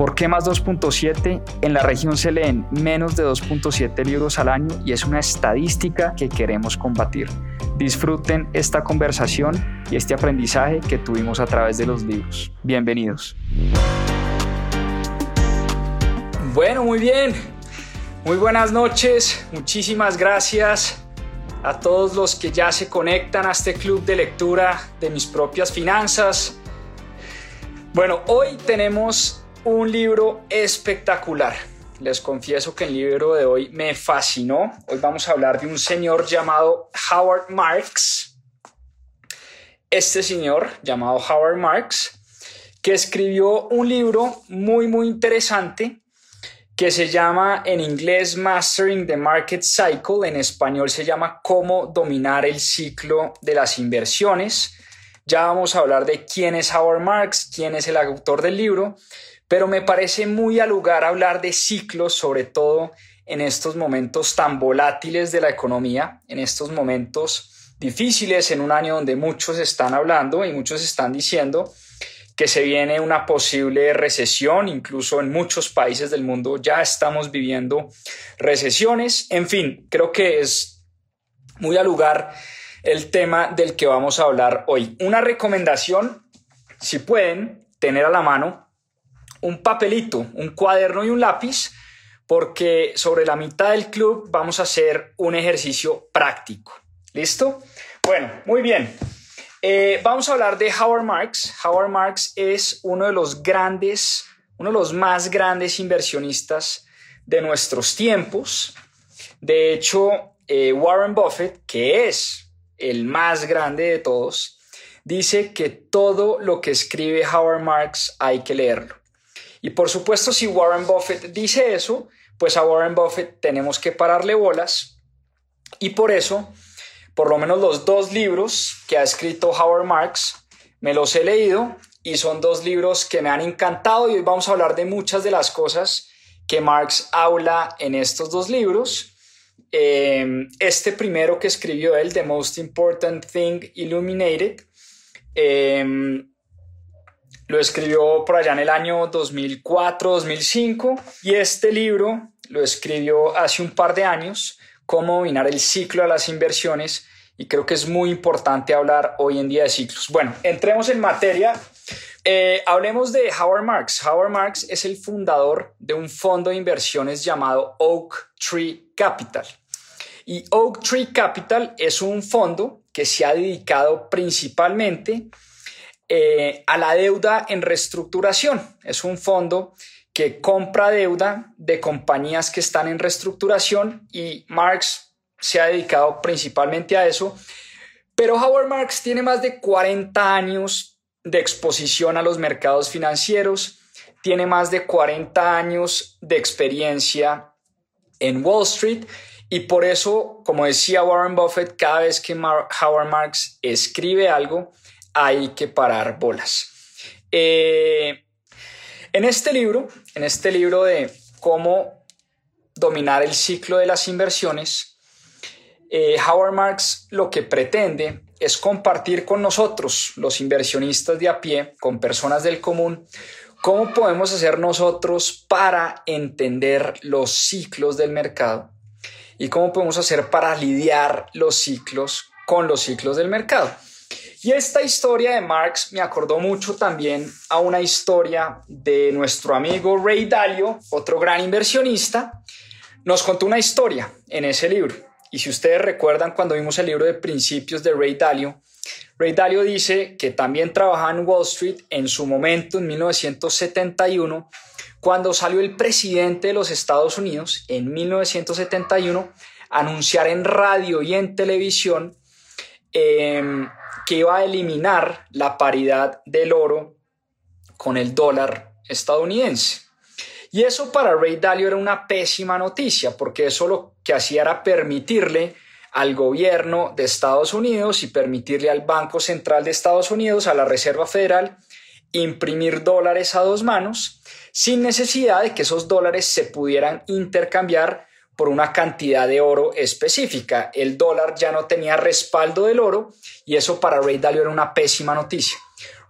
¿Por qué más 2.7? En la región se leen menos de 2.7 libros al año y es una estadística que queremos combatir. Disfruten esta conversación y este aprendizaje que tuvimos a través de los libros. Bienvenidos. Bueno, muy bien. Muy buenas noches. Muchísimas gracias a todos los que ya se conectan a este club de lectura de mis propias finanzas. Bueno, hoy tenemos un libro espectacular. Les confieso que el libro de hoy me fascinó. Hoy vamos a hablar de un señor llamado Howard Marks. Este señor llamado Howard Marks, que escribió un libro muy, muy interesante que se llama en inglés Mastering the Market Cycle, en español se llama Cómo dominar el ciclo de las inversiones. Ya vamos a hablar de quién es Howard Marks, quién es el autor del libro, pero me parece muy al lugar hablar de ciclos, sobre todo en estos momentos tan volátiles de la economía, en estos momentos difíciles, en un año donde muchos están hablando y muchos están diciendo que se viene una posible recesión, incluso en muchos países del mundo ya estamos viviendo recesiones. En fin, creo que es muy al lugar el tema del que vamos a hablar hoy. Una recomendación, si pueden tener a la mano un papelito, un cuaderno y un lápiz, porque sobre la mitad del club vamos a hacer un ejercicio práctico. ¿Listo? Bueno, muy bien. Eh, vamos a hablar de Howard Marks. Howard Marks es uno de los grandes, uno de los más grandes inversionistas de nuestros tiempos. De hecho, eh, Warren Buffett, que es el más grande de todos, dice que todo lo que escribe Howard Marks hay que leerlo. Y por supuesto, si Warren Buffett dice eso, pues a Warren Buffett tenemos que pararle bolas. Y por eso, por lo menos los dos libros que ha escrito Howard Marks, me los he leído y son dos libros que me han encantado y hoy vamos a hablar de muchas de las cosas que Marx habla en estos dos libros. Eh, este primero que escribió él, The Most Important Thing Illuminated, eh, lo escribió por allá en el año 2004-2005 y este libro lo escribió hace un par de años, Cómo dominar el ciclo de las inversiones y creo que es muy importante hablar hoy en día de ciclos. Bueno, entremos en materia. Eh, hablemos de Howard Marks. Howard Marks es el fundador de un fondo de inversiones llamado Oak Tree Capital. Y Oak Tree Capital es un fondo que se ha dedicado principalmente eh, a la deuda en reestructuración. Es un fondo que compra deuda de compañías que están en reestructuración y Marx se ha dedicado principalmente a eso. Pero Howard Marks tiene más de 40 años de exposición a los mercados financieros, tiene más de 40 años de experiencia en Wall Street y por eso, como decía Warren Buffett, cada vez que Howard Marks escribe algo, hay que parar bolas. Eh, en este libro, en este libro de cómo dominar el ciclo de las inversiones, eh, Howard Marks lo que pretende es compartir con nosotros, los inversionistas de a pie, con personas del común, cómo podemos hacer nosotros para entender los ciclos del mercado y cómo podemos hacer para lidiar los ciclos con los ciclos del mercado. Y esta historia de Marx me acordó mucho también a una historia de nuestro amigo Ray Dalio, otro gran inversionista. Nos contó una historia en ese libro. Y si ustedes recuerdan cuando vimos el libro de principios de Ray Dalio, Ray Dalio dice que también trabajaba en Wall Street en su momento, en 1971, cuando salió el presidente de los Estados Unidos en 1971 a anunciar en radio y en televisión eh, que iba a eliminar la paridad del oro con el dólar estadounidense. Y eso para Ray Dalio era una pésima noticia, porque eso lo que hacía era permitirle al gobierno de Estados Unidos y permitirle al Banco Central de Estados Unidos, a la Reserva Federal, imprimir dólares a dos manos sin necesidad de que esos dólares se pudieran intercambiar por una cantidad de oro específica. El dólar ya no tenía respaldo del oro y eso para Ray Dalio era una pésima noticia.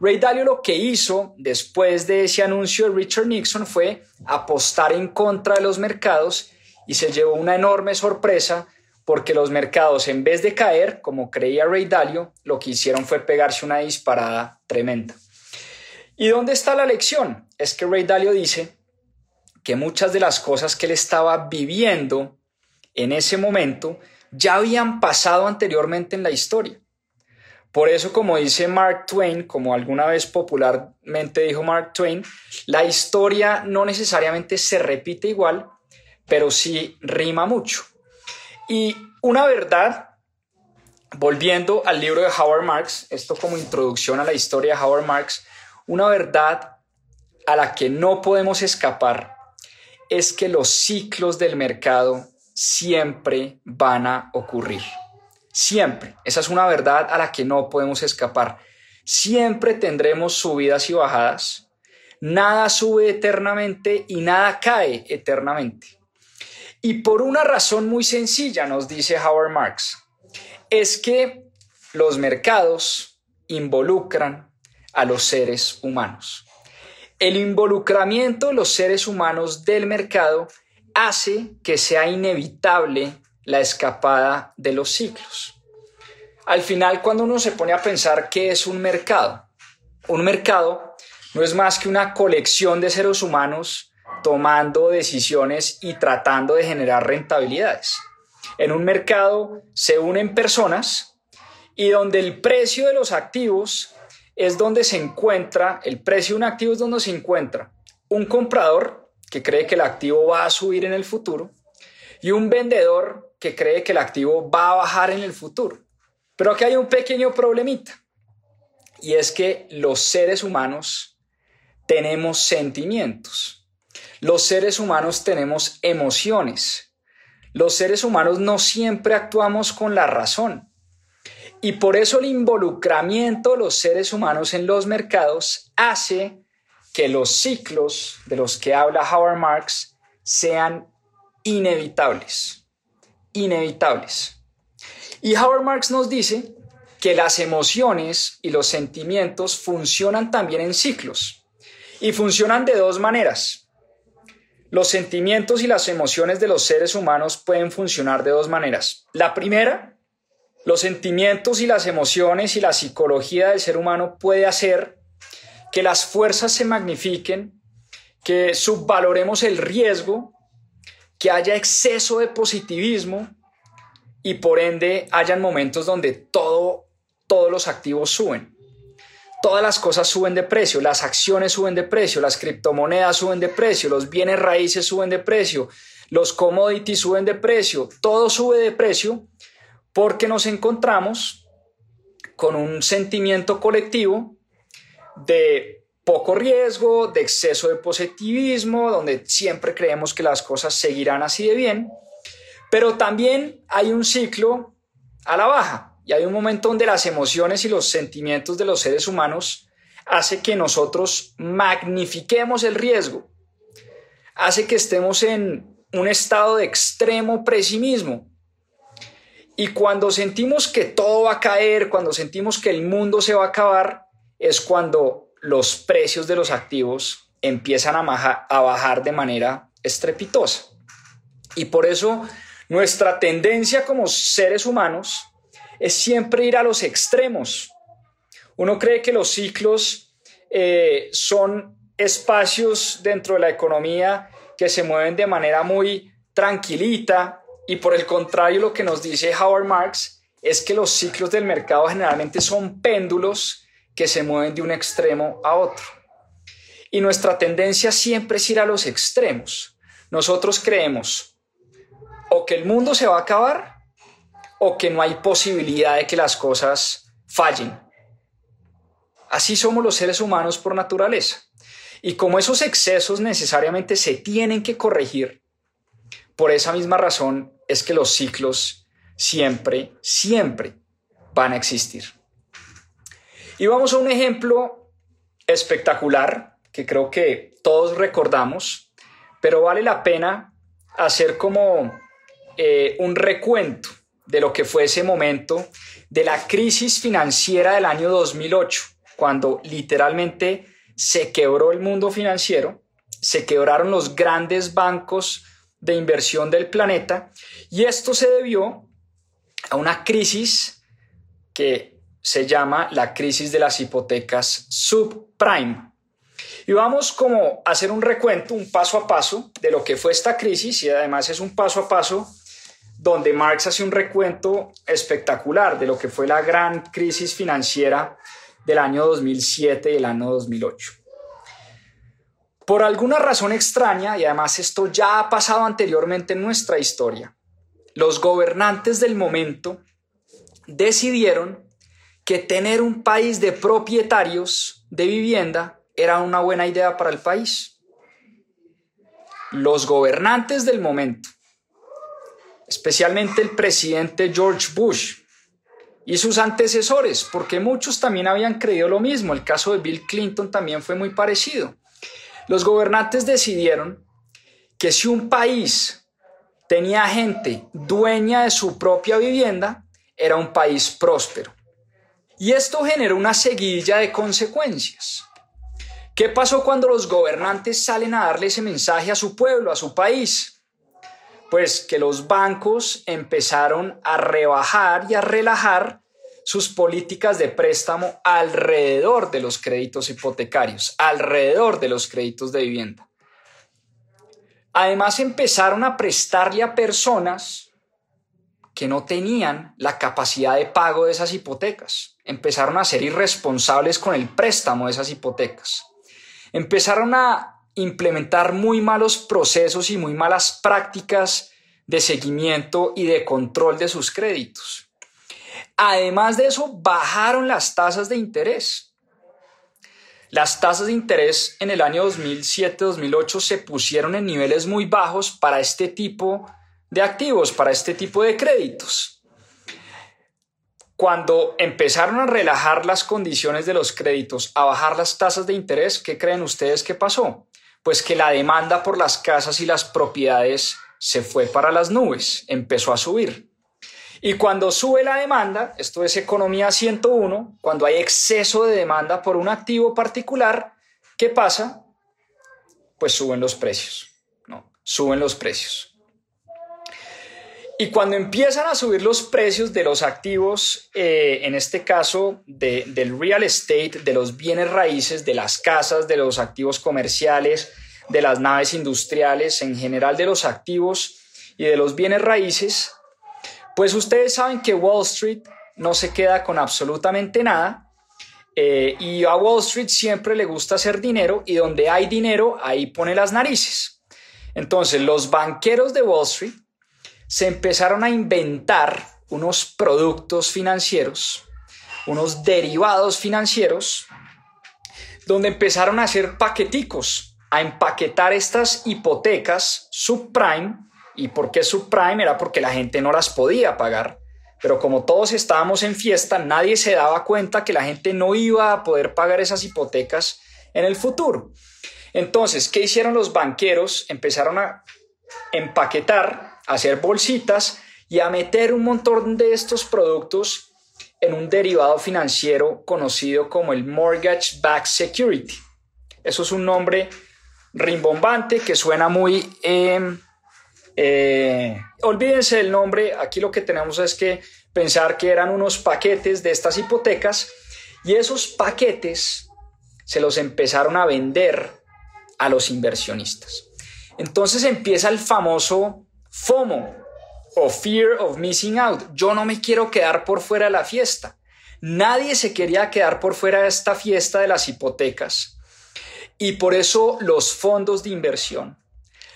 Ray Dalio lo que hizo después de ese anuncio de Richard Nixon fue apostar en contra de los mercados y se llevó una enorme sorpresa porque los mercados en vez de caer, como creía Ray Dalio, lo que hicieron fue pegarse una disparada tremenda. ¿Y dónde está la lección? Es que Ray Dalio dice que muchas de las cosas que él estaba viviendo en ese momento ya habían pasado anteriormente en la historia. Por eso, como dice Mark Twain, como alguna vez popularmente dijo Mark Twain, la historia no necesariamente se repite igual, pero sí rima mucho. Y una verdad, volviendo al libro de Howard Marks, esto como introducción a la historia de Howard Marks, una verdad a la que no podemos escapar es que los ciclos del mercado siempre van a ocurrir. Siempre. Esa es una verdad a la que no podemos escapar. Siempre tendremos subidas y bajadas. Nada sube eternamente y nada cae eternamente. Y por una razón muy sencilla, nos dice Howard Marks, es que los mercados involucran a los seres humanos. El involucramiento de los seres humanos del mercado hace que sea inevitable la escapada de los ciclos. Al final, cuando uno se pone a pensar qué es un mercado, un mercado no es más que una colección de seres humanos tomando decisiones y tratando de generar rentabilidades. En un mercado se unen personas y donde el precio de los activos es donde se encuentra, el precio de un activo es donde se encuentra un comprador que cree que el activo va a subir en el futuro y un vendedor que cree que el activo va a bajar en el futuro. Pero aquí hay un pequeño problemita y es que los seres humanos tenemos sentimientos. Los seres humanos tenemos emociones. Los seres humanos no siempre actuamos con la razón. Y por eso el involucramiento de los seres humanos en los mercados hace que los ciclos de los que habla Howard Marks sean inevitables. Inevitables. Y Howard Marks nos dice que las emociones y los sentimientos funcionan también en ciclos. Y funcionan de dos maneras. Los sentimientos y las emociones de los seres humanos pueden funcionar de dos maneras. La primera los sentimientos y las emociones y la psicología del ser humano puede hacer que las fuerzas se magnifiquen, que subvaloremos el riesgo, que haya exceso de positivismo y por ende hayan momentos donde todo, todos los activos suben. Todas las cosas suben de precio, las acciones suben de precio, las criptomonedas suben de precio, los bienes raíces suben de precio, los commodities suben de precio, todo sube de precio porque nos encontramos con un sentimiento colectivo de poco riesgo, de exceso de positivismo, donde siempre creemos que las cosas seguirán así de bien, pero también hay un ciclo a la baja y hay un momento donde las emociones y los sentimientos de los seres humanos hace que nosotros magnifiquemos el riesgo, hace que estemos en un estado de extremo pesimismo, y cuando sentimos que todo va a caer, cuando sentimos que el mundo se va a acabar, es cuando los precios de los activos empiezan a, a bajar de manera estrepitosa. Y por eso nuestra tendencia como seres humanos es siempre ir a los extremos. Uno cree que los ciclos eh, son espacios dentro de la economía que se mueven de manera muy tranquilita, y por el contrario, lo que nos dice Howard Marks es que los ciclos del mercado generalmente son péndulos que se mueven de un extremo a otro. Y nuestra tendencia siempre es ir a los extremos. Nosotros creemos o que el mundo se va a acabar o que no hay posibilidad de que las cosas fallen. Así somos los seres humanos por naturaleza. Y como esos excesos necesariamente se tienen que corregir, por esa misma razón es que los ciclos siempre, siempre van a existir. Y vamos a un ejemplo espectacular que creo que todos recordamos, pero vale la pena hacer como eh, un recuento de lo que fue ese momento de la crisis financiera del año 2008, cuando literalmente se quebró el mundo financiero, se quebraron los grandes bancos de inversión del planeta y esto se debió a una crisis que se llama la crisis de las hipotecas subprime. Y vamos como a hacer un recuento, un paso a paso de lo que fue esta crisis y además es un paso a paso donde Marx hace un recuento espectacular de lo que fue la gran crisis financiera del año 2007 y el año 2008. Por alguna razón extraña, y además esto ya ha pasado anteriormente en nuestra historia, los gobernantes del momento decidieron que tener un país de propietarios de vivienda era una buena idea para el país. Los gobernantes del momento, especialmente el presidente George Bush y sus antecesores, porque muchos también habían creído lo mismo, el caso de Bill Clinton también fue muy parecido. Los gobernantes decidieron que si un país tenía gente dueña de su propia vivienda, era un país próspero. Y esto generó una seguidilla de consecuencias. ¿Qué pasó cuando los gobernantes salen a darle ese mensaje a su pueblo, a su país? Pues que los bancos empezaron a rebajar y a relajar sus políticas de préstamo alrededor de los créditos hipotecarios, alrededor de los créditos de vivienda. Además empezaron a prestarle a personas que no tenían la capacidad de pago de esas hipotecas. Empezaron a ser irresponsables con el préstamo de esas hipotecas. Empezaron a implementar muy malos procesos y muy malas prácticas de seguimiento y de control de sus créditos. Además de eso, bajaron las tasas de interés. Las tasas de interés en el año 2007-2008 se pusieron en niveles muy bajos para este tipo de activos, para este tipo de créditos. Cuando empezaron a relajar las condiciones de los créditos, a bajar las tasas de interés, ¿qué creen ustedes que pasó? Pues que la demanda por las casas y las propiedades se fue para las nubes, empezó a subir. Y cuando sube la demanda, esto es economía 101, cuando hay exceso de demanda por un activo particular, ¿qué pasa? Pues suben los precios, ¿no? Suben los precios. Y cuando empiezan a subir los precios de los activos, eh, en este caso del real estate, de los bienes raíces, de las casas, de los activos comerciales, de las naves industriales, en general de los activos y de los bienes raíces, pues ustedes saben que Wall Street no se queda con absolutamente nada eh, y a Wall Street siempre le gusta hacer dinero y donde hay dinero ahí pone las narices. Entonces los banqueros de Wall Street se empezaron a inventar unos productos financieros, unos derivados financieros, donde empezaron a hacer paqueticos, a empaquetar estas hipotecas subprime ¿Y por qué subprime? Era porque la gente no las podía pagar. Pero como todos estábamos en fiesta, nadie se daba cuenta que la gente no iba a poder pagar esas hipotecas en el futuro. Entonces, ¿qué hicieron los banqueros? Empezaron a empaquetar, a hacer bolsitas y a meter un montón de estos productos en un derivado financiero conocido como el Mortgage Backed Security. Eso es un nombre rimbombante que suena muy... Em, eh, olvídense del nombre, aquí lo que tenemos es que pensar que eran unos paquetes de estas hipotecas y esos paquetes se los empezaron a vender a los inversionistas. Entonces empieza el famoso FOMO o Fear of Missing Out. Yo no me quiero quedar por fuera de la fiesta. Nadie se quería quedar por fuera de esta fiesta de las hipotecas. Y por eso los fondos de inversión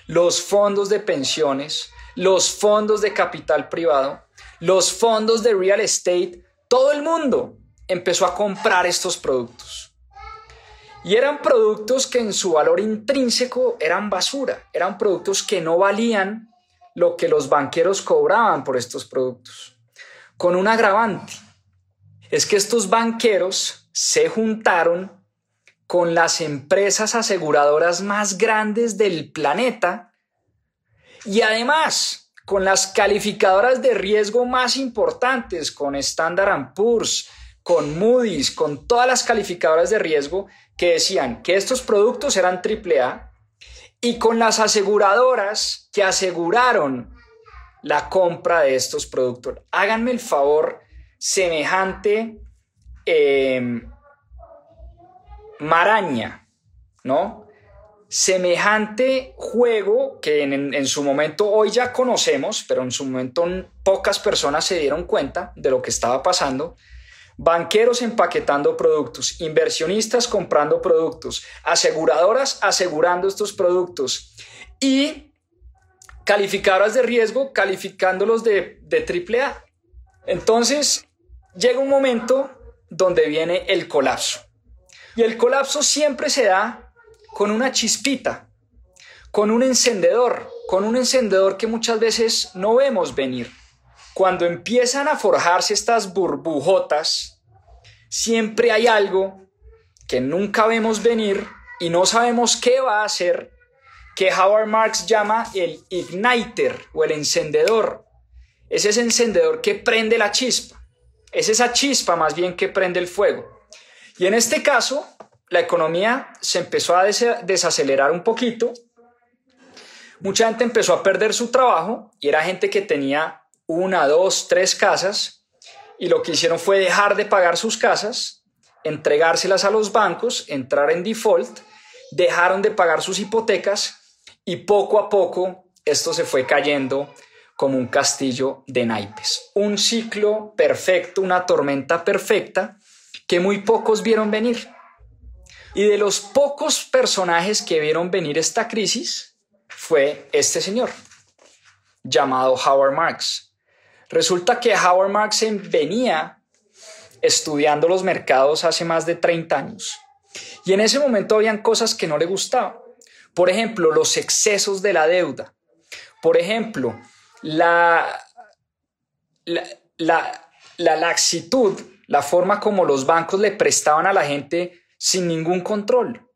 los fondos de pensiones, los fondos de capital privado, los fondos de real estate, todo el mundo empezó a comprar estos productos. Y eran productos que en su valor intrínseco eran basura, eran productos que no valían lo que los banqueros cobraban por estos productos. con un agravante. Es que estos banqueros se juntaron con las empresas aseguradoras más grandes del planeta y además con las calificadoras de riesgo más importantes, con Standard Poor's, con Moody's, con todas las calificadoras de riesgo que decían que estos productos eran AAA y con las aseguradoras que aseguraron la compra de estos productos. Háganme el favor, semejante em, maraña, ¿no? Semejante juego que en, en, su momento hoy ya conocemos, pero en su momento pocas personas se dieron cuenta de lo que estaba pasando. Banqueros empaquetando productos, inversionistas comprando productos, aseguradoras asegurando estos productos y calificadoras de riesgo calificándolos de, de AAA. Entonces llega un momento donde viene el colapso. Y el colapso siempre se da con una chispita, con un encendedor, con un encendedor que muchas veces no vemos venir. Cuando empiezan a forjarse estas burbujotas, siempre hay algo que nunca vemos venir y no sabemos qué va a hacer, que Howard Marks llama el igniter o el encendedor. Es ese encendedor que prende la chispa. Es esa chispa más bien que prende el fuego. Y en este caso, la economía se empezó a desacelerar un poquito. Mucha gente empezó a perder su trabajo y era gente que tenía una, dos, tres casas y lo que hicieron fue dejar de pagar sus casas, entregárselas a los bancos, entrar en default, dejaron de pagar sus hipotecas y poco a poco esto se fue cayendo como un castillo de naipes. Un ciclo perfecto, una tormenta perfecta que muy pocos vieron venir. Y de los pocos personajes que vieron venir esta crisis fue este señor, llamado Howard Marks. Resulta que Howard Marks venía estudiando los mercados hace más de 30 años. Y en ese momento habían cosas que no le gustaban. Por ejemplo, los excesos de la deuda. Por ejemplo, la, la, la, la laxitud la forma como los bancos le prestaban a la gente sin ningún control.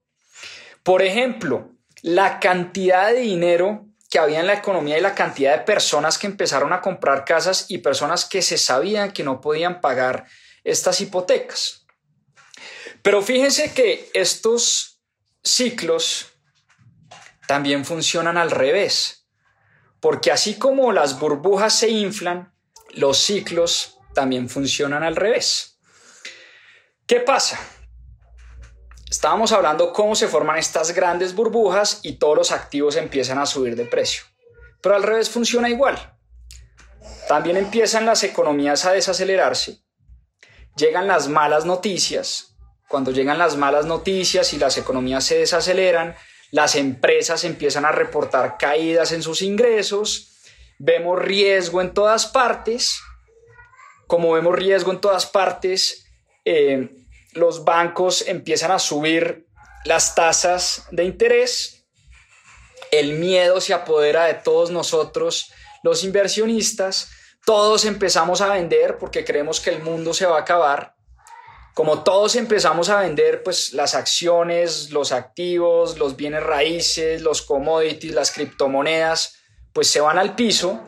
Por ejemplo, la cantidad de dinero que había en la economía y la cantidad de personas que empezaron a comprar casas y personas que se sabían que no podían pagar estas hipotecas. Pero fíjense que estos ciclos también funcionan al revés, porque así como las burbujas se inflan, los ciclos también funcionan al revés. ¿Qué pasa? Estábamos hablando cómo se forman estas grandes burbujas y todos los activos empiezan a subir de precio. Pero al revés funciona igual. También empiezan las economías a desacelerarse. Llegan las malas noticias. Cuando llegan las malas noticias y las economías se desaceleran, las empresas empiezan a reportar caídas en sus ingresos. Vemos riesgo en todas partes como vemos riesgo en todas partes, eh, los bancos empiezan a subir las tasas de interés, el miedo se apodera de todos nosotros, los inversionistas, todos empezamos a vender porque creemos que el mundo se va a acabar. Como todos empezamos a vender, pues las acciones, los activos, los bienes raíces, los commodities, las criptomonedas, pues se van al piso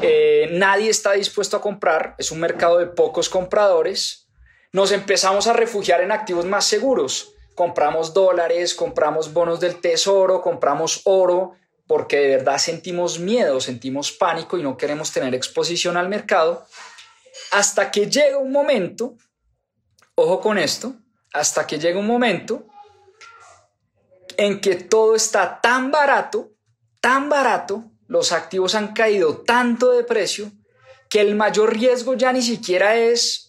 eh, nadie está dispuesto a comprar, es un mercado de pocos compradores. Nos empezamos a refugiar en activos más seguros. Compramos dólares, compramos bonos del tesoro, compramos oro, porque de verdad sentimos miedo, sentimos pánico y no queremos tener exposición al mercado. Hasta que llega un momento, ojo con esto, hasta que llega un momento en que todo está tan barato, tan barato, los activos han caído tanto de precio que el mayor riesgo ya ni siquiera es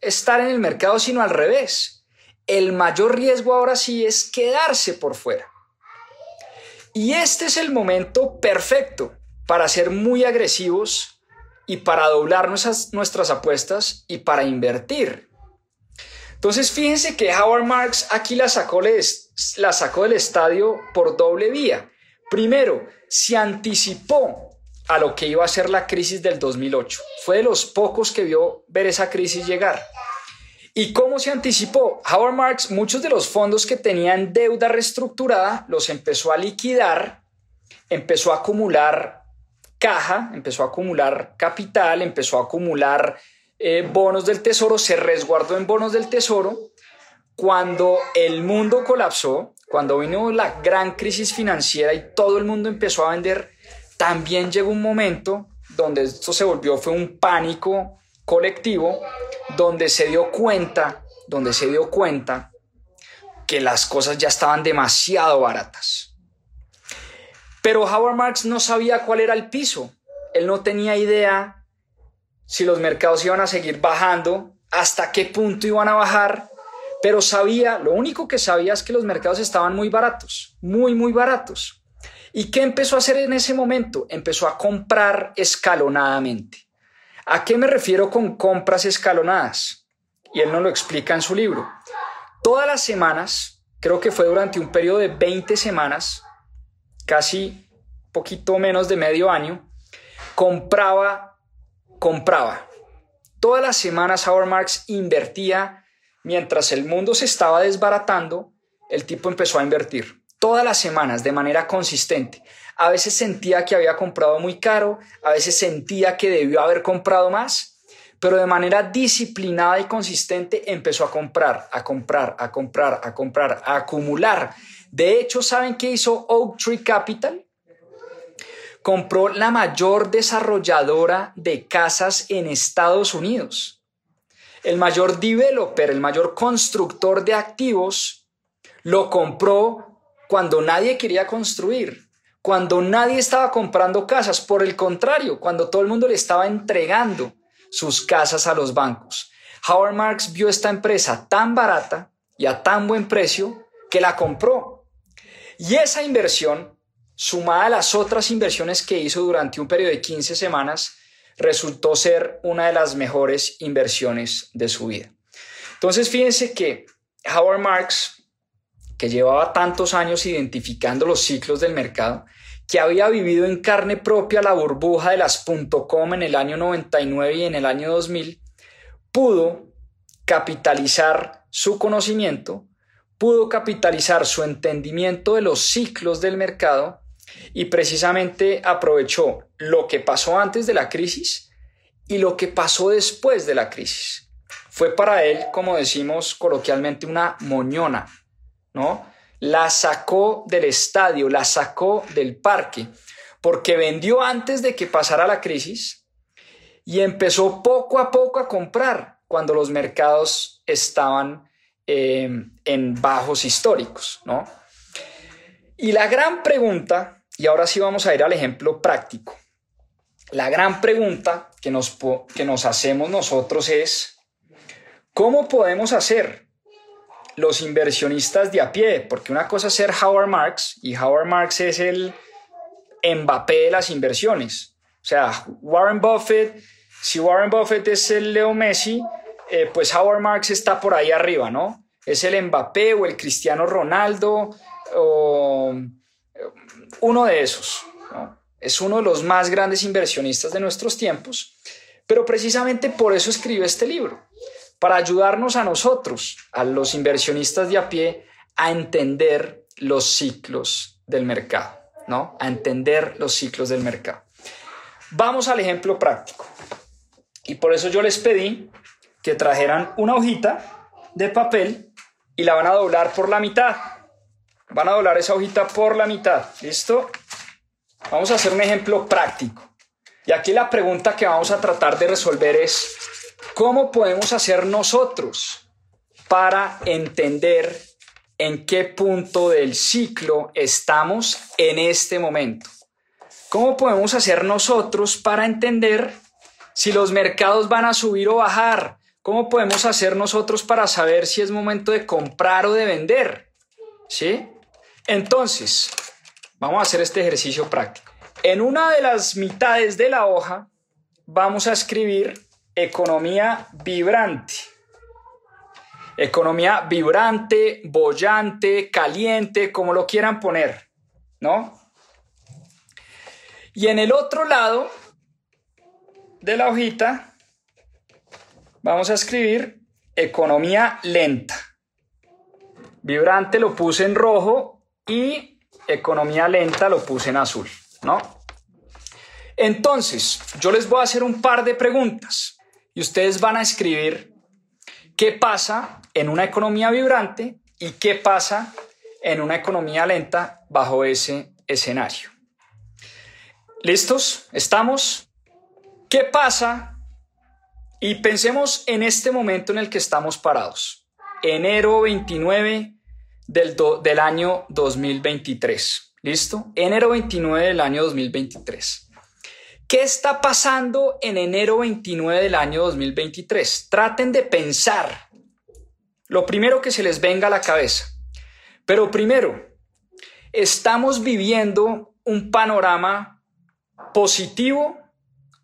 estar en el mercado, sino al revés. El mayor riesgo ahora sí es quedarse por fuera. Y este es el momento perfecto para ser muy agresivos y para doblar nuestras, nuestras apuestas y para invertir. Entonces fíjense que Howard Marks aquí la sacó, la sacó del estadio por doble vía. Primero, se anticipó a lo que iba a ser la crisis del 2008. Fue de los pocos que vio ver esa crisis llegar. ¿Y cómo se anticipó? Howard Marks muchos de los fondos que tenían deuda reestructurada los empezó a liquidar, empezó a acumular caja, empezó a acumular capital, empezó a acumular eh, bonos del tesoro, se resguardó en bonos del tesoro. Cuando el mundo colapsó, cuando vino la gran crisis financiera y todo el mundo empezó a vender, también llegó un momento donde esto se volvió, fue un pánico colectivo, donde se dio cuenta, donde se dio cuenta que las cosas ya estaban demasiado baratas. Pero Howard Marks no sabía cuál era el piso. Él no tenía idea si los mercados iban a seguir bajando, hasta qué punto iban a bajar, pero sabía, lo único que sabía es que los mercados estaban muy baratos, muy, muy baratos. ¿Y qué empezó a hacer en ese momento? Empezó a comprar escalonadamente. ¿A qué me refiero con compras escalonadas? Y él nos lo explica en su libro. Todas las semanas, creo que fue durante un periodo de 20 semanas, casi poquito menos de medio año, compraba, compraba. Todas las semanas Howard Marks invertía mientras el mundo se estaba desbaratando, el tipo empezó a invertir todas las semanas de manera consistente. A veces sentía que había comprado muy caro, a veces sentía que debió haber comprado más, pero de manera disciplinada y consistente empezó a comprar, a comprar, a comprar, a comprar, a acumular. De hecho, ¿saben qué hizo Oak Tree Capital? Compró la mayor desarrolladora de casas en Estados Unidos. El mayor developer, el mayor constructor de activos, lo compró cuando nadie quería construir, cuando nadie estaba comprando casas, por el contrario, cuando todo el mundo le estaba entregando sus casas a los bancos. Howard Marks vio esta empresa tan barata y a tan buen precio que la compró. Y esa inversión, sumada a las otras inversiones que hizo durante un periodo de 15 semanas, resultó ser una de las mejores inversiones de su vida. Entonces, fíjense que Howard Marks que llevaba tantos años identificando los ciclos del mercado, que había vivido en carne propia la burbuja de las .com en el año 99 y en el año 2000, pudo capitalizar su conocimiento, pudo capitalizar su entendimiento de los ciclos del mercado y precisamente aprovechó lo que pasó antes de la crisis y lo que pasó después de la crisis. Fue para él, como decimos coloquialmente, una moñona, ¿no? La sacó del estadio, la sacó del parque, porque vendió antes de que pasara la crisis y empezó poco a poco a comprar cuando los mercados estaban em, en bajos históricos, ¿no? Y la gran pregunta, y ahora sí vamos a ir al ejemplo práctico, la gran pregunta que nos, que nos hacemos nosotros es, ¿cómo podemos hacer los inversionistas de a pie, porque una cosa es ser Howard Marks y Howard Marks es el Mbappé de las inversiones. O sea, Warren Buffett, si Warren Buffett es el Leo Messi, eh, pues Howard Marks está por ahí arriba, ¿no? Es el Mbappé o el Cristiano Ronaldo o eh, uno de esos. Es uno de los más grandes inversionistas de nuestros tiempos, pero precisamente por eso escribió este libro para ayudarnos a nosotros, a los inversionistas de a pie, a entender los ciclos del mercado, ¿no? A entender los ciclos del mercado. Vamos al ejemplo práctico. Y por eso yo les pedí que trajeran una hojita de papel y la van a doblar por la mitad. Van a doblar esa hojita por la mitad. ¿Listo? Vamos a hacer un ejemplo práctico. Y aquí la pregunta que vamos a tratar de resolver es, ¿Cómo podemos hacer nosotros para entender en qué punto del ciclo estamos en este momento? ¿Cómo podemos hacer nosotros para entender si los mercados van a subir o bajar? ¿Cómo podemos hacer nosotros para saber si es momento de comprar o de vender? ¿Sí? Entonces, vamos a hacer este ejercicio práctico. En una de las mitades de la hoja vamos a escribir economía vibrante. Economía vibrante, bollante, caliente, como lo quieran poner, ¿no? Y en el otro lado de la hojita vamos a escribir economía lenta. Vibrante lo puse en rojo y economía lenta lo puse en azul, ¿no? Entonces, yo les voy a hacer un par de preguntas y ustedes van a escribir qué pasa en una economía vibrante y qué pasa en una economía lenta bajo ese escenario. ¿Listos? ¿Estamos? ¿Qué pasa? Y pensemos en este momento en el que estamos parados. Enero 29 del, del año 2023. ¿Listo? Enero 29 del año 2023. ¿Qué está pasando en enero 29 del año 2023? Traten de pensar lo primero que se les venga a la cabeza. Pero primero, estamos viviendo un panorama positivo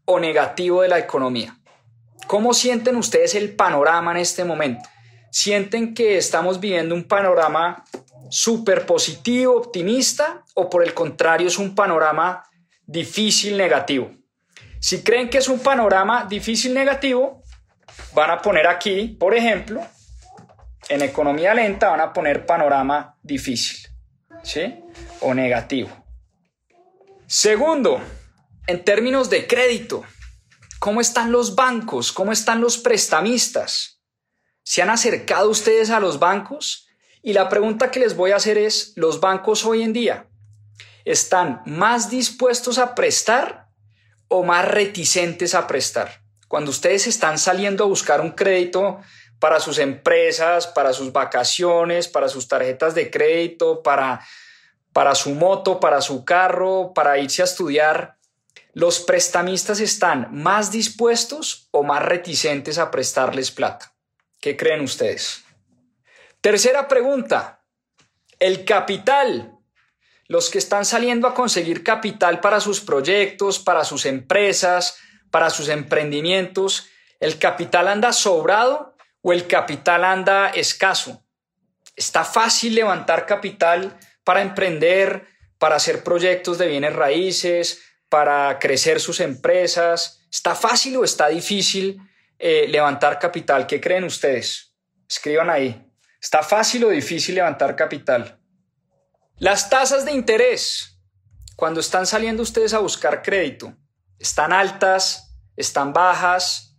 o negativo de la economía. ¿Cómo sienten ustedes el panorama en este momento? ¿Sienten que estamos viviendo un panorama súper positivo, optimista o por el contrario es un panorama difícil negativo. Si creen que es un panorama difícil negativo, van a poner aquí, por ejemplo, en economía lenta van a poner panorama difícil, ¿sí? O negativo. Segundo, en términos de crédito, ¿cómo están los bancos? ¿Cómo están los prestamistas? ¿Se han acercado ustedes a los bancos? Y la pregunta que les voy a hacer es, ¿los bancos hoy en día están más dispuestos a prestar o más reticentes a prestar. Cuando ustedes están saliendo a buscar un crédito para sus empresas, para sus vacaciones, para sus tarjetas de crédito, para, para su moto, para su carro, para irse a estudiar, ¿los prestamistas están más dispuestos o más reticentes a prestarles plata? ¿Qué creen ustedes? Tercera pregunta. ¿El capital los que están saliendo a conseguir capital para sus proyectos, para sus empresas, para sus emprendimientos, ¿el capital anda sobrado o el capital anda escaso? Está fácil levantar capital para emprender, para hacer proyectos de bienes raíces, para crecer sus empresas. ¿Está fácil o está difícil eh, levantar capital? ¿Qué creen ustedes? Escriban ahí. ¿Está fácil o difícil levantar capital? Las tasas de interés, cuando están saliendo ustedes a buscar crédito, están altas, están bajas,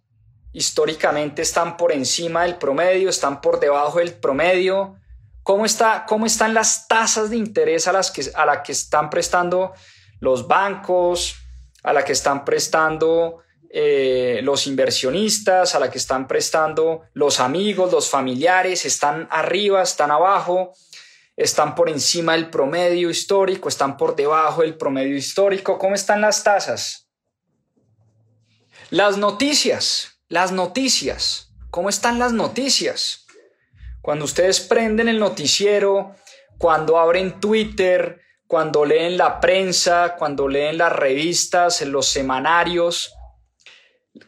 históricamente están por encima del promedio, están por debajo del promedio. ¿Cómo, está, cómo están las tasas de interés a las que, a la que están prestando los bancos, a la que están prestando eh, los inversionistas, a la que están prestando los amigos, los familiares? ¿Están arriba, están abajo? Están por encima del promedio histórico, están por debajo del promedio histórico. ¿Cómo están las tasas? Las noticias, las noticias. ¿Cómo están las noticias? Cuando ustedes prenden el noticiero, cuando abren Twitter, cuando leen la prensa, cuando leen las revistas, en los semanarios,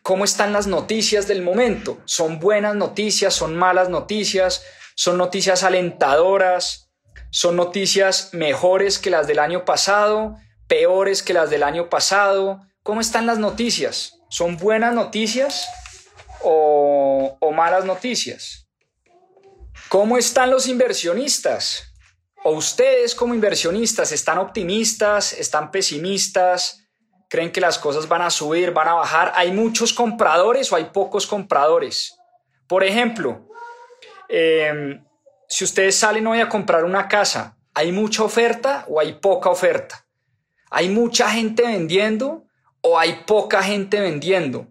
¿cómo están las noticias del momento? ¿Son buenas noticias? ¿Son malas noticias? ¿Son noticias alentadoras? Son noticias mejores que las del año pasado, peores que las del año pasado. ¿Cómo están las noticias? ¿Son buenas noticias o, malas noticias? ¿Cómo están los inversionistas? ¿O ustedes como inversionistas están optimistas, están pesimistas? ¿Creen que las cosas van a subir, van a bajar? ¿Hay muchos compradores o hay pocos compradores? Por ejemplo, eh, si ustedes salen hoy a comprar una casa, ¿hay mucha oferta o hay poca oferta? ¿Hay mucha gente vendiendo o hay poca gente vendiendo?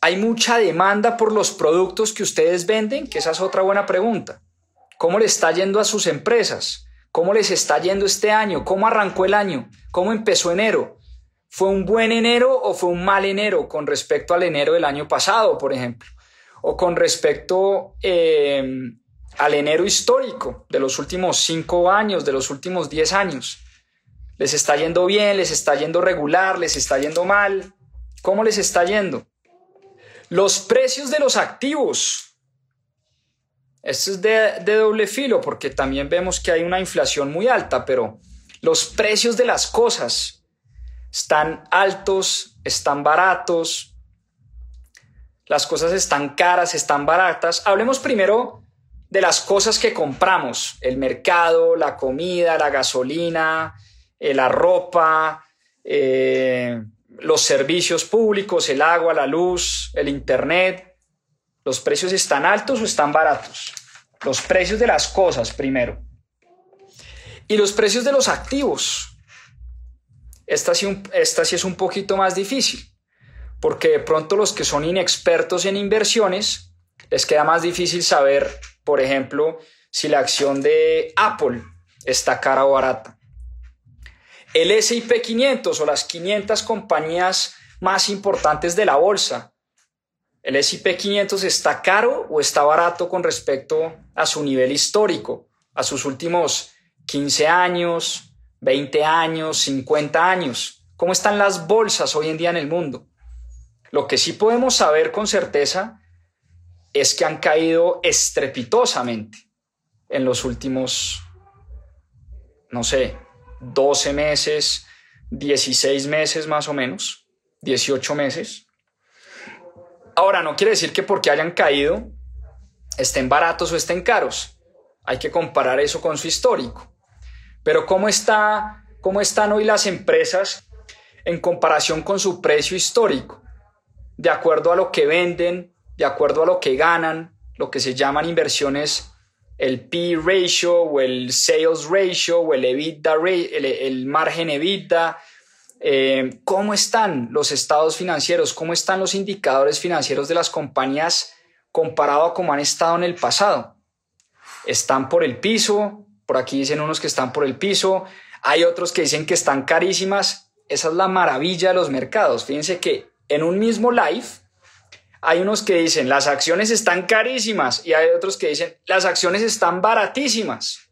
¿Hay mucha demanda por los productos que ustedes venden? Que esa es otra buena pregunta. ¿Cómo le está yendo a sus empresas? ¿Cómo les está yendo este año? ¿Cómo arrancó el año? ¿Cómo empezó enero? ¿Fue un buen enero o fue un mal enero con respecto al enero del año pasado, por ejemplo? O con respecto em, al enero histórico de los últimos cinco años, de los últimos diez años. ¿Les está yendo bien? ¿Les está yendo regular? ¿Les está yendo mal? ¿Cómo les está yendo? Los precios de los activos. Esto es de doble filo porque también vemos que hay una inflación muy alta, pero Los precios de las cosas están altos, están baratos, las cosas están caras, están baratas. Hablemos primero de las cosas que compramos, el mercado, la comida, la gasolina, eh, la ropa, eh, los servicios públicos, el agua, la luz, el internet. ¿Los precios están altos o están baratos? Los precios de las cosas primero. Y los precios de los activos. Esta sí, esta sí es un poquito más difícil, porque de pronto los que son inexpertos en inversiones les queda más difícil saber, por ejemplo, si la acción de Apple está cara o barata. El SIP 500 o las 500 compañías más importantes de la bolsa. ¿El SIP 500 está caro o está barato con respecto a su nivel histórico, a sus últimos 15 años, 20 años, 50 años? ¿Cómo están las bolsas hoy en día en el mundo? Lo que sí podemos saber con certeza es que han caído estrepitosamente en los últimos, no sé, 12 meses, 16 meses más o menos, 18 meses. Ahora, no quiere decir que porque hayan caído estén baratos o estén caros. Hay que comparar eso con su histórico. Pero ¿cómo, está, cómo están hoy las empresas en comparación con su precio histórico? De acuerdo a lo que venden, de acuerdo a lo que ganan, lo que se llaman inversiones el P ratio o el sales ratio o el EBITDA, el, margen EBITDA, eh, cómo están los estados financieros, cómo están los indicadores financieros de las compañías comparado a cómo han estado en el pasado. Están por el piso, por aquí dicen unos que están por el piso, hay otros que dicen que están carísimas. Esa es la maravilla de los mercados. Fíjense que en un mismo live hay unos que dicen las acciones están carísimas y hay otros que dicen las acciones están baratísimas.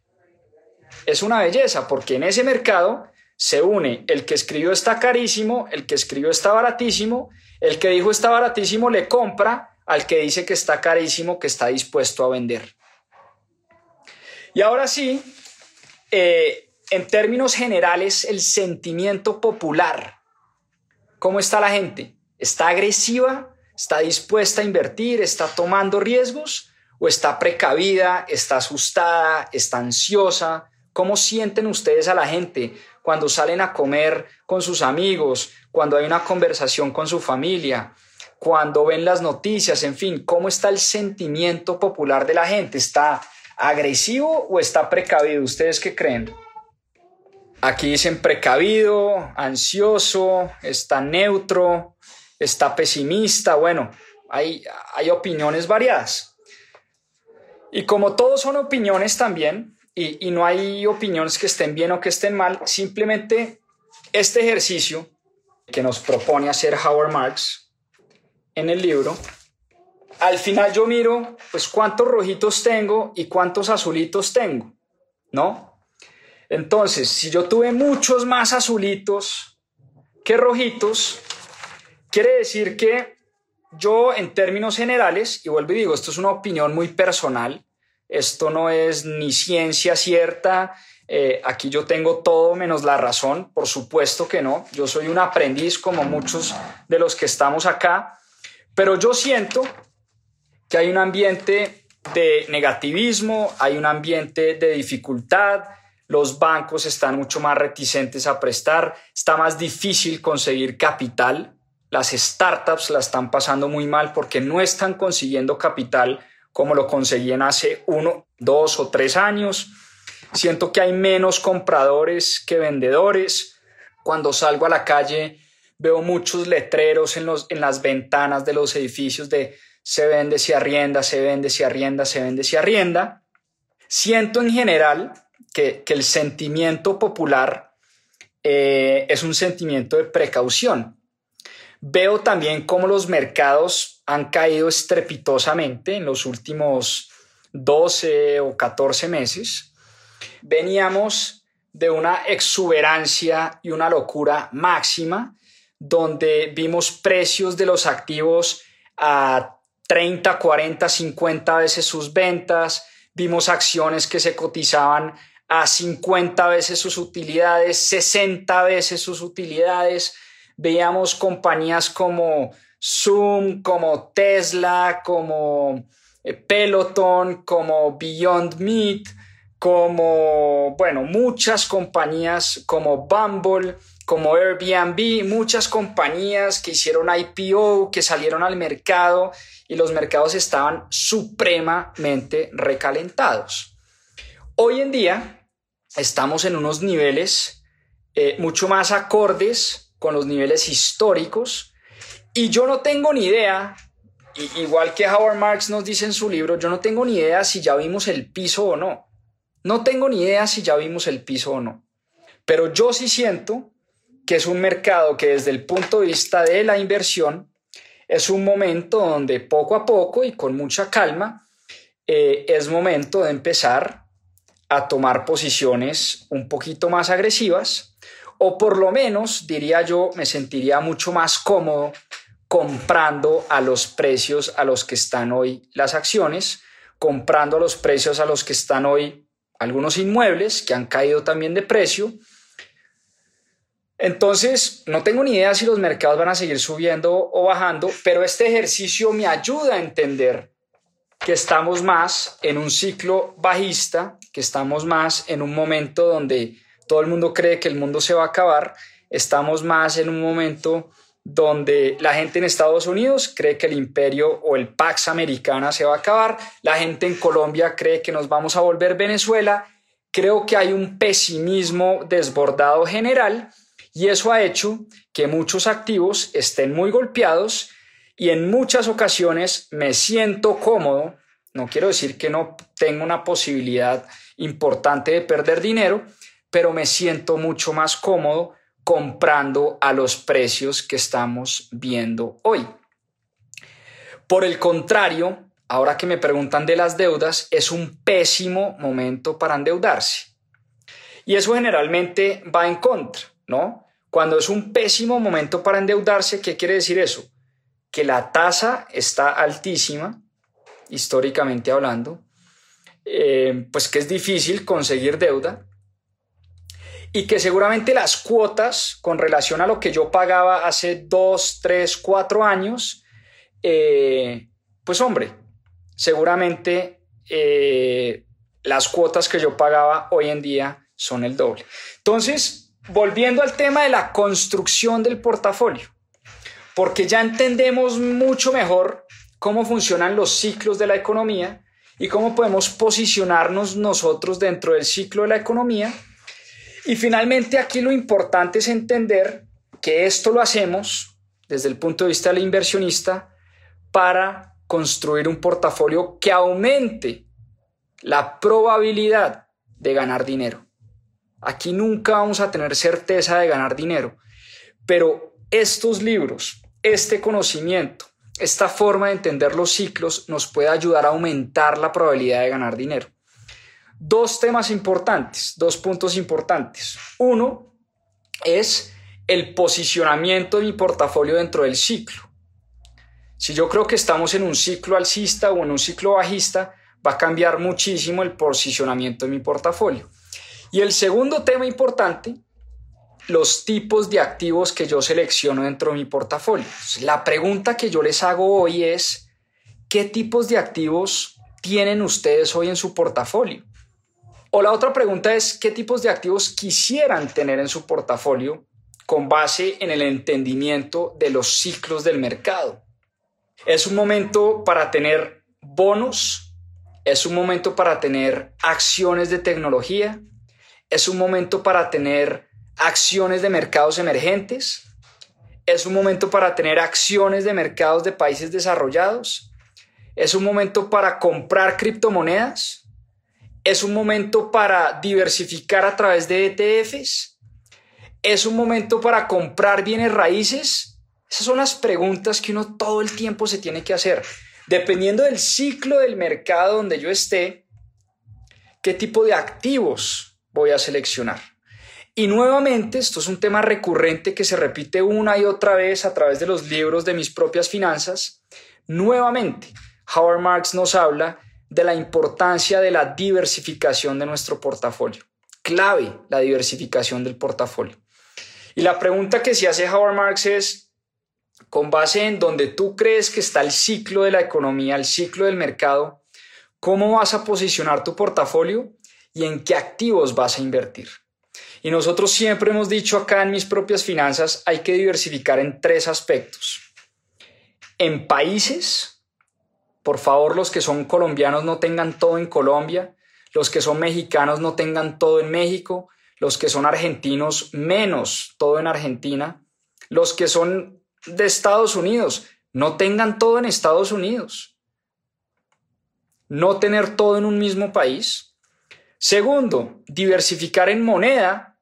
Es una belleza porque en ese mercado se une el que escribió está carísimo, el que escribió está baratísimo, el que dijo está baratísimo le compra al que dice que está carísimo, que está dispuesto a vender. Y ahora sí, eh, en términos generales, el sentimiento popular. ¿Cómo está la gente? ¿Está agresiva ¿Está dispuesta a invertir? ¿Está tomando riesgos? ¿O está precavida? ¿Está asustada? ¿Está ansiosa? ¿Cómo sienten ustedes a la gente cuando salen a comer con sus amigos? Cuando hay una conversación con su familia? Cuando ven las noticias? En fin, ¿cómo está el sentimiento popular de la gente? ¿Está agresivo o está precavido? ¿Ustedes qué creen? Aquí dicen precavido, ansioso, está neutro, está pesimista, bueno, hay, hay opiniones variadas. Y como todos son opiniones también, y, no hay opiniones que estén bien o que estén mal, simplemente este ejercicio que nos propone hacer Howard Marks en el libro, al final yo miro, pues, cuántos rojitos tengo y cuántos azulitos tengo, ¿no? Entonces, si yo tuve muchos más azulitos que rojitos, Quiere decir que yo en términos generales, y vuelvo y digo, esto es una opinión muy personal, esto no es ni ciencia cierta, eh, aquí yo tengo todo menos la razón, por supuesto que no, yo soy un aprendiz como muchos de los que estamos acá, pero yo siento que hay un ambiente de negativismo, hay un ambiente de dificultad, los bancos están mucho más reticentes a prestar, está más difícil conseguir capital, las startups la están pasando muy mal porque no están consiguiendo capital como lo conseguían hace uno, dos o tres años. Siento que hay menos compradores que vendedores. Cuando salgo a la calle veo muchos letreros en, los, en las ventanas de los edificios de se vende, se arrienda, se vende, se arrienda, se vende, se arrienda. Siento en general que, el sentimiento popular eh, es un sentimiento de precaución. Veo también cómo los mercados han caído estrepitosamente en los últimos 12 o 14 meses. Veníamos de una exuberancia y una locura máxima, donde vimos precios de los activos a 30, 40, 50 veces sus ventas, vimos acciones que se cotizaban a 50 veces sus utilidades, 60 veces sus utilidades. Veíamos compañías como Zoom, como Tesla, como eh, Peloton, como Beyond Meat, como, bueno, muchas compañías como Bumble, como Airbnb, muchas compañías que hicieron IPO, que salieron al mercado y los mercados estaban supremamente recalentados. Hoy en día estamos en unos niveles eh, mucho más acordes con los niveles históricos y yo no tengo ni idea, igual que Howard Marks nos dice en su libro, yo no tengo ni idea si ya vimos el piso o no. No tengo ni idea si ya vimos el piso o no, pero yo sí siento que es un mercado que desde el punto de vista de la inversión es un momento donde poco a poco y con mucha calma eh, es momento de empezar a tomar posiciones un poquito más agresivas o por lo menos diría yo me sentiría mucho más cómodo comprando a los precios a los que están hoy las acciones, comprando a los precios a los que están hoy algunos inmuebles que han caído también de precio. Entonces, no tengo ni idea si los mercados van a seguir subiendo o bajando, pero este ejercicio me ayuda a entender que estamos más en un ciclo bajista, que estamos más en un momento donde todo el mundo cree que el mundo se va a acabar, estamos más en un momento donde la gente en Estados Unidos cree que el imperio o el Pax Americana se va a acabar, la gente en Colombia cree que nos vamos a volver Venezuela, creo que hay un pesimismo desbordado general y eso ha hecho que muchos activos estén muy golpeados y en muchas ocasiones me siento cómodo, no quiero decir que no tengo una posibilidad importante de perder dinero, pero me siento mucho más cómodo comprando a los precios que estamos viendo hoy. Por el contrario, ahora que me preguntan de las deudas, es un pésimo momento para endeudarse. Y eso generalmente va en contra, ¿no? Cuando es un pésimo momento para endeudarse, ¿qué quiere decir eso? Que la tasa está altísima, históricamente hablando, eh, pues que es difícil conseguir deuda, y que seguramente las cuotas con relación a lo que yo pagaba hace dos, tres, cuatro años, eh, pues hombre, seguramente eh, las cuotas que yo pagaba hoy en día son el doble. Entonces, volviendo al tema de la construcción del portafolio, porque ya entendemos mucho mejor cómo funcionan los ciclos de la economía y cómo podemos posicionarnos nosotros dentro del ciclo de la economía y finalmente aquí lo importante es entender que esto lo hacemos desde el punto de vista del inversionista para construir un portafolio que aumente la probabilidad de ganar dinero. Aquí nunca vamos a tener certeza de ganar dinero, pero estos libros, este conocimiento, esta forma de entender los ciclos nos puede ayudar a aumentar la probabilidad de ganar dinero dos temas importantes, dos puntos importantes. Uno es el posicionamiento de mi portafolio dentro del ciclo. Si yo creo que estamos en un ciclo alcista o en un ciclo bajista, va a cambiar muchísimo el posicionamiento de mi portafolio. Y el segundo tema importante, los tipos de activos que yo selecciono dentro de mi portafolio. La pregunta que yo les hago hoy es, ¿qué tipos de activos tienen ustedes hoy en su portafolio? O la otra pregunta es, ¿qué tipos de activos quisieran tener en su portafolio con base en el entendimiento de los ciclos del mercado? Es un momento para tener bonos, es un momento para tener acciones de tecnología, es un momento para tener acciones de mercados emergentes, es un momento para tener acciones de mercados de países desarrollados, es un momento para comprar criptomonedas, ¿Es un momento para diversificar a través de ETFs? ¿Es un momento para comprar bienes raíces? Esas son las preguntas que uno todo el tiempo se tiene que hacer. Dependiendo del ciclo del mercado donde yo esté, ¿qué tipo de activos voy a seleccionar? Y nuevamente, esto es un tema recurrente que se repite una y otra vez a través de los libros de mis propias finanzas. Nuevamente, Howard Marks nos habla de la importancia de la diversificación de nuestro portafolio. clave la diversificación del portafolio. Y la pregunta que se hace Howard Marks es, con base en donde tú crees que está el ciclo de la economía, el ciclo del mercado, ¿cómo vas a posicionar tu portafolio y en qué activos vas a invertir? Y nosotros siempre hemos dicho acá en mis propias finanzas, hay que diversificar en tres aspectos. En países, por favor los que son colombianos no tengan todo en Colombia, los que son mexicanos no tengan todo en México, los que son argentinos menos todo en Argentina, los que son de Estados Unidos no tengan todo en Estados Unidos, no tener todo en un mismo país. Segundo, diversificar en moneda,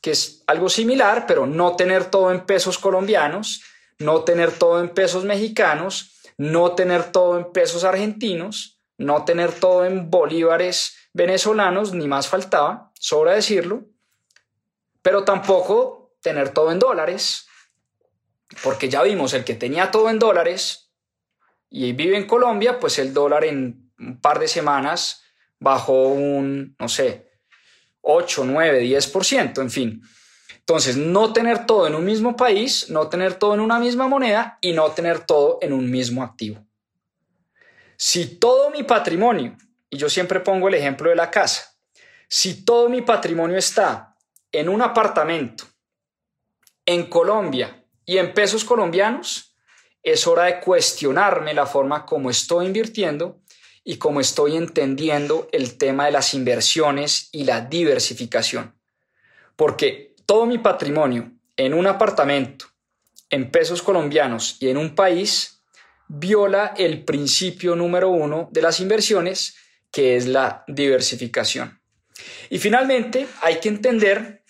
que es algo similar, pero no tener todo en pesos colombianos, no tener todo en pesos mexicanos, no tener todo en pesos argentinos, no tener todo en bolívares venezolanos, ni más faltaba, sobra decirlo pero tampoco tener todo en dólares, porque ya vimos, el que tenía todo en dólares y vive en Colombia, pues el dólar en un par de semanas bajó un, no sé, 8, 9, 10%, en fin. Entonces, no tener todo en un mismo país, no tener todo en una misma moneda y no tener todo en un mismo activo. Si todo mi patrimonio, y yo siempre pongo el ejemplo de la casa, si todo mi patrimonio está en un apartamento en Colombia y en pesos colombianos, es hora de cuestionarme la forma como estoy invirtiendo y cómo estoy entendiendo el tema de las inversiones y la diversificación. Porque todo mi patrimonio en un apartamento, en pesos colombianos y en un país, viola el principio número uno de las inversiones, que es la diversificación. Y finalmente, hay que entender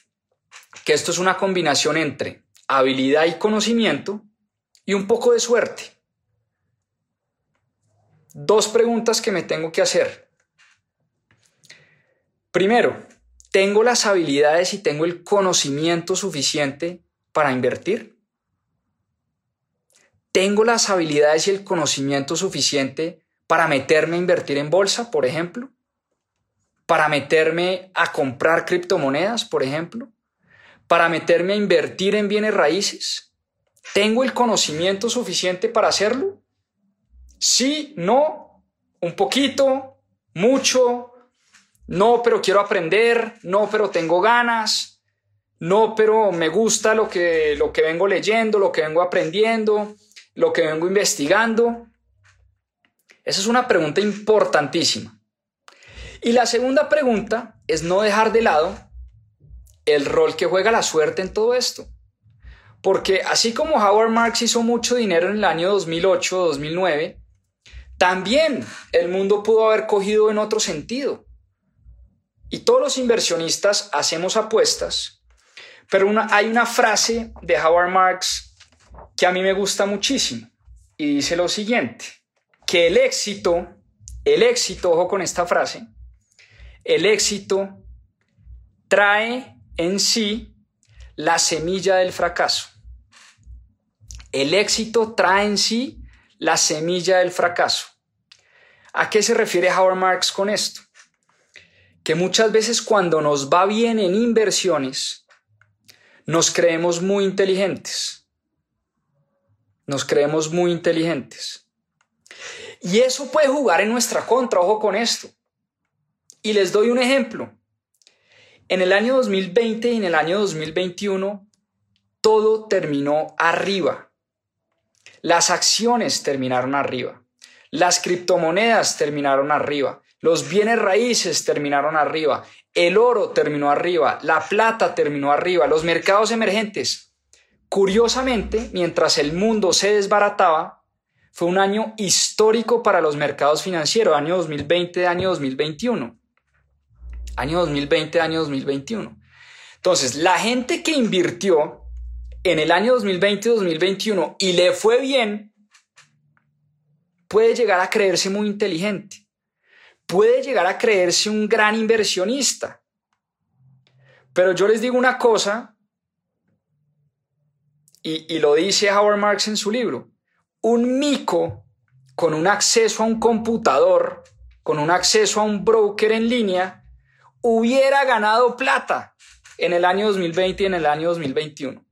que esto es una combinación entre habilidad y conocimiento y un poco de suerte. Dos preguntas que me tengo que hacer. Primero, ¿tengo las habilidades y tengo el conocimiento suficiente para invertir? ¿Tengo las habilidades y el conocimiento suficiente para meterme a invertir en bolsa, por ejemplo? ¿Para meterme a comprar criptomonedas, por ejemplo? para meterme a invertir en bienes raíces? ¿Tengo el conocimiento suficiente para hacerlo? Sí, no, un poquito, mucho, no, pero quiero aprender, no, pero tengo ganas, no, pero me gusta lo que, lo que vengo leyendo, lo que vengo aprendiendo, lo que vengo investigando. Esa es una pregunta importantísima. Y la segunda pregunta es no dejar de lado el rol que juega la suerte en todo esto. Porque así como Howard Marks hizo mucho dinero en el año 2008-2009, también el mundo pudo haber cogido en otro sentido. Y todos los inversionistas hacemos apuestas, pero hay una frase de Howard Marks que a mí me gusta muchísimo y dice lo siguiente, que el éxito, el éxito, ojo con esta frase, el éxito trae en sí la semilla del fracaso. El éxito trae en sí la semilla del fracaso. ¿A qué se refiere Howard Marks con esto? Que muchas veces cuando nos va bien en inversiones, nos creemos muy inteligentes. Nos creemos muy inteligentes. Y eso puede jugar en nuestra contra, ojo con esto. Y les doy un ejemplo. En el año 2020 y en el año 2021, todo terminó arriba. Las acciones terminaron arriba. Las criptomonedas terminaron arriba. Los bienes raíces terminaron arriba. El oro terminó arriba. La plata terminó arriba. Los mercados emergentes. Curiosamente, mientras el mundo se desbarataba, fue un año histórico para los mercados financieros, año 2020, año 2021 año 2020, año 2021. Entonces, la gente que invirtió en el año 2020-2021 y le fue bien, puede llegar a creerse muy inteligente, puede llegar a creerse un gran inversionista. Pero yo les digo una cosa, y, lo dice Howard Marks en su libro, un mico con un acceso a un computador, con un acceso a un broker en línea, hubiera ganado plata en el año 2020 y en el año 2021.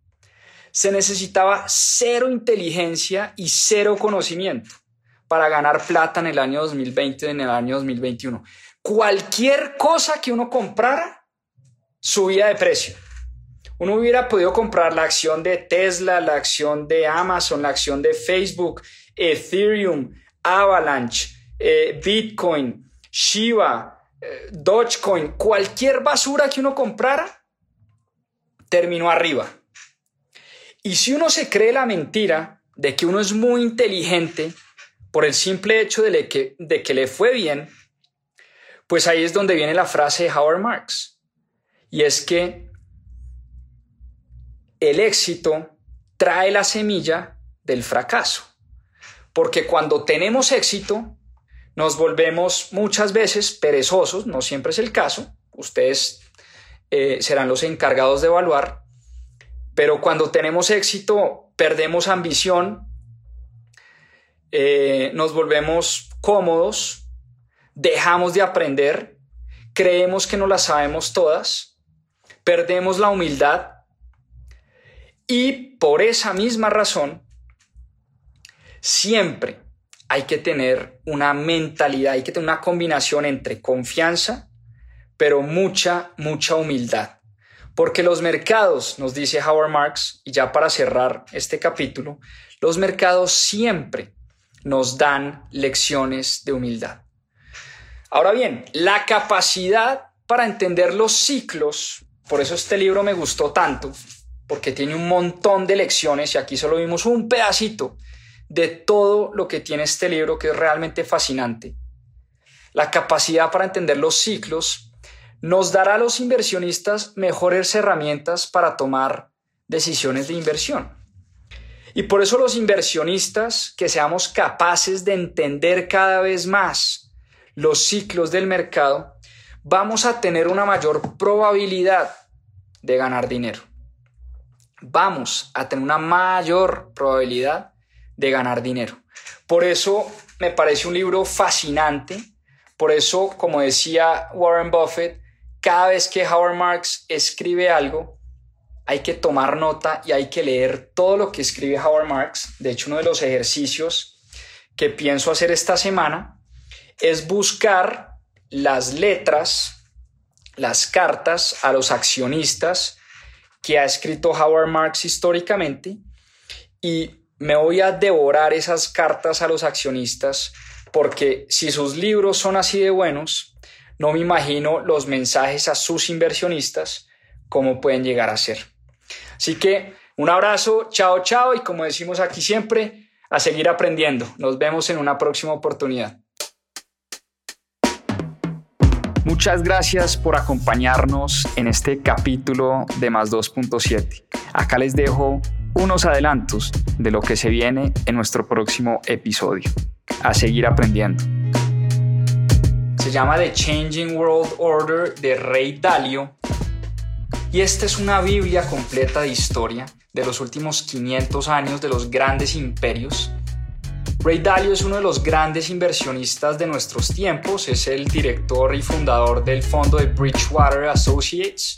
Se necesitaba cero inteligencia y cero conocimiento para ganar plata en el año 2020 y en el año 2021. Cualquier cosa que uno comprara subía de precio. Uno hubiera podido comprar la acción de Tesla, la acción de Amazon, la acción de Facebook, Ethereum, Avalanche, eh, Bitcoin, Shiba, eh, Dogecoin, cualquier basura que uno comprara, terminó arriba. Y si uno se cree la mentira de que uno es muy inteligente por el simple hecho de, que, le fue bien, pues ahí es donde viene la frase de Howard Marks. Y es que el éxito trae la semilla del fracaso. Porque cuando tenemos éxito, nos volvemos muchas veces perezosos, no siempre es el caso, ustedes eh, serán los encargados de evaluar, pero cuando tenemos éxito, perdemos ambición, eh, nos volvemos cómodos, dejamos de aprender, creemos que no las sabemos todas, perdemos la humildad y por esa misma razón, siempre hay que tener una mentalidad, hay que tener una combinación entre confianza, pero mucha, mucha humildad. Porque los mercados, nos dice Howard Marks, y ya para cerrar este capítulo, los mercados siempre nos dan lecciones de humildad. Ahora bien, la capacidad para entender los ciclos, por eso este libro me gustó tanto, porque tiene un montón de lecciones y aquí solo vimos un pedacito de todo lo que tiene este libro que es realmente fascinante. La capacidad para entender los ciclos nos dará a los inversionistas mejores herramientas para tomar decisiones de inversión. Y por eso los inversionistas que seamos capaces de entender cada vez más los ciclos del mercado, vamos a tener una mayor probabilidad de ganar dinero. Vamos a tener una mayor probabilidad de ganar dinero. Por eso me parece un libro fascinante. Por eso, como decía Warren Buffett, cada vez que Howard Marks escribe algo, hay que tomar nota y hay que leer todo lo que escribe Howard Marks. De hecho, uno de los ejercicios que pienso hacer esta semana es buscar las letras, las cartas a los accionistas que ha escrito Howard Marks históricamente y me voy a devorar esas cartas a los accionistas porque si sus libros son así de buenos, no me imagino los mensajes a sus inversionistas cómo pueden llegar a ser. Así que un abrazo, chao, chao y como decimos aquí siempre, a seguir aprendiendo. Nos vemos en una próxima oportunidad. Muchas gracias por acompañarnos en este capítulo de Más 2.7. Acá les dejo unos adelantos de lo que se viene en nuestro próximo episodio. A seguir aprendiendo. Se llama The Changing World Order de Rey Dalio y esta es una Biblia completa de historia de los últimos 500 años de los grandes imperios. Ray Dalio es uno de los grandes inversionistas de nuestros tiempos, es el director y fundador del fondo de Bridgewater Associates